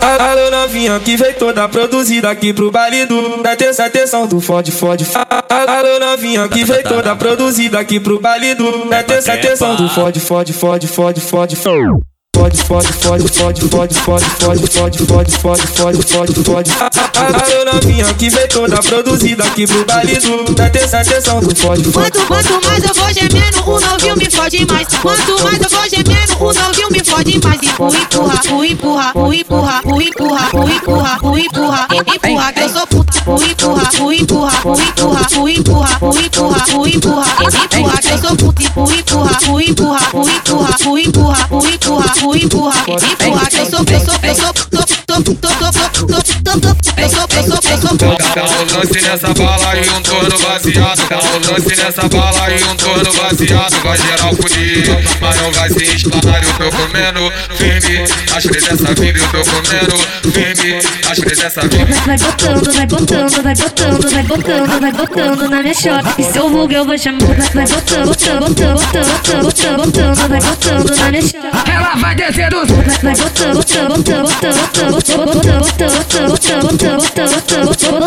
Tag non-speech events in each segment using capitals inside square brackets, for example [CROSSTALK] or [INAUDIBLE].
Alô novinha que veio toda produzida aqui pro baile do Da atenção do fode fode Alô novinha que veio toda produzida aqui pro baile do Da atenção do fode fode fode fode fode fode Fode, fode, fode, fode, fode, fode, fode, fode, fode, fode, fode, fode, fode. Alô novinha que veio toda produzida aqui pro baile do Da terça atenção do fode fode Quanto, quanto mais eu vou gemendo, o novinho me fode mais. Quanto mais eu vou gemendo, o novinho me fode mais. Empurra, empurra, empurra, empurra, empurra, empurra, empurra, empurra, empurra, que eu sou puta. Empurra, empurra, empurra, empurra, empurra, empurra, empurra, empurra, que eu sou puta. Empurra, empurra, empurra, empurra, empurra, empurra, que eu sou, eu sou, eu sou, tô, tô, tô, tô, tô, tô, tô, tô, eu sou, eu sou, eu sou puta. Dá um lance nessa bala e um torno baseado. Dá um lance nessa bala e um torno baseado. Vai geral fudido, mas não vai se instalar. Eu tô comendo firme, as três dessa vida eu tô comendo firme, as três dessa vida. Vai botando, vai botando, vai botando, vai botando, vai botando na minha chota. E seu vulgo eu vou chamar. Vai botando, botando, botando, botando, botando, botando, vai botando na minha chota. Ela vai botando, botando, botando, botando, botando, botando, botando, botando, botando, botando, botando,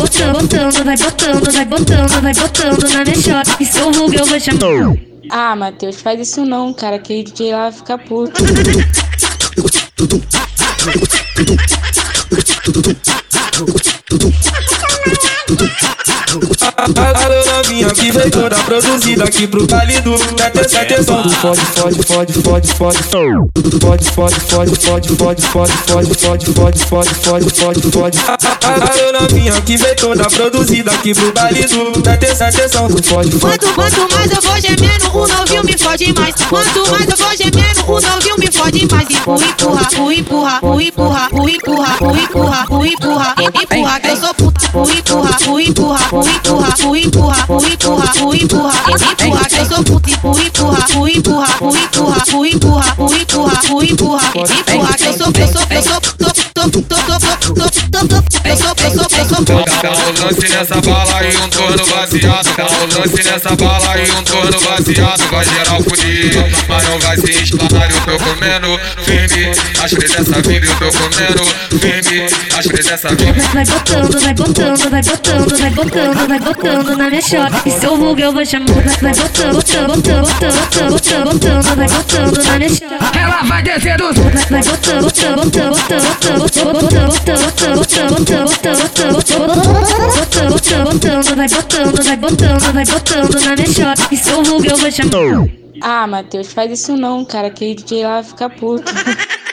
botando, botando, vai botando, vai botando, vai botando na minha chota. E seu vulgo eu vou chamar. Ah, Matheus, faz isso não, cara, que DJ lá fica puto. [LAUGHS] Alô novinha que veio toda produzida aqui pro baile do Da terça atenção do fode fode fode fode fode Fode fode fode fode fode fode fode fode fode fode fode fode fode Alô novinha que veio toda produzida aqui pro baile do Da terça atenção do fode Quanto, quanto mais eu vou gemendo, o novinho me fode mais. Quanto mais eu vou gemendo, o novinho me fode mais. Empurra, empurra, empurra, empurra, empurra, empurra, empurra, empurra, que eu sou puta empurra, fui empurra, fui empurra, fui empurra, fui empurra, fui empurra, empurra que empurra, sou empurra, fui empurra, fui empurra, fui empurra, fui empurra, fui empurra, fui empurra, empurra que eu sou, eu sou, eu sou, um lance nessa bala e um torno baseado. Um lance nessa bala e um torno baseado. Vai geral fudido, mas não vai se instalar. Eu tô comendo firme, as três dessa vida eu tô comendo firme, as três dessa vida. Vai botando, vai botando, vai botando, vai botando, vai botando na minha chota. E seu vulgo eu vou chamar. Vai botando, botando, botando, botando, botando, botando, vai botando na minha chota. ela vai descendo, Vai botando, botando, botando, botando, botando, ah, Matheus, faz isso não, cara, que ele lá fica puto. [LAUGHS]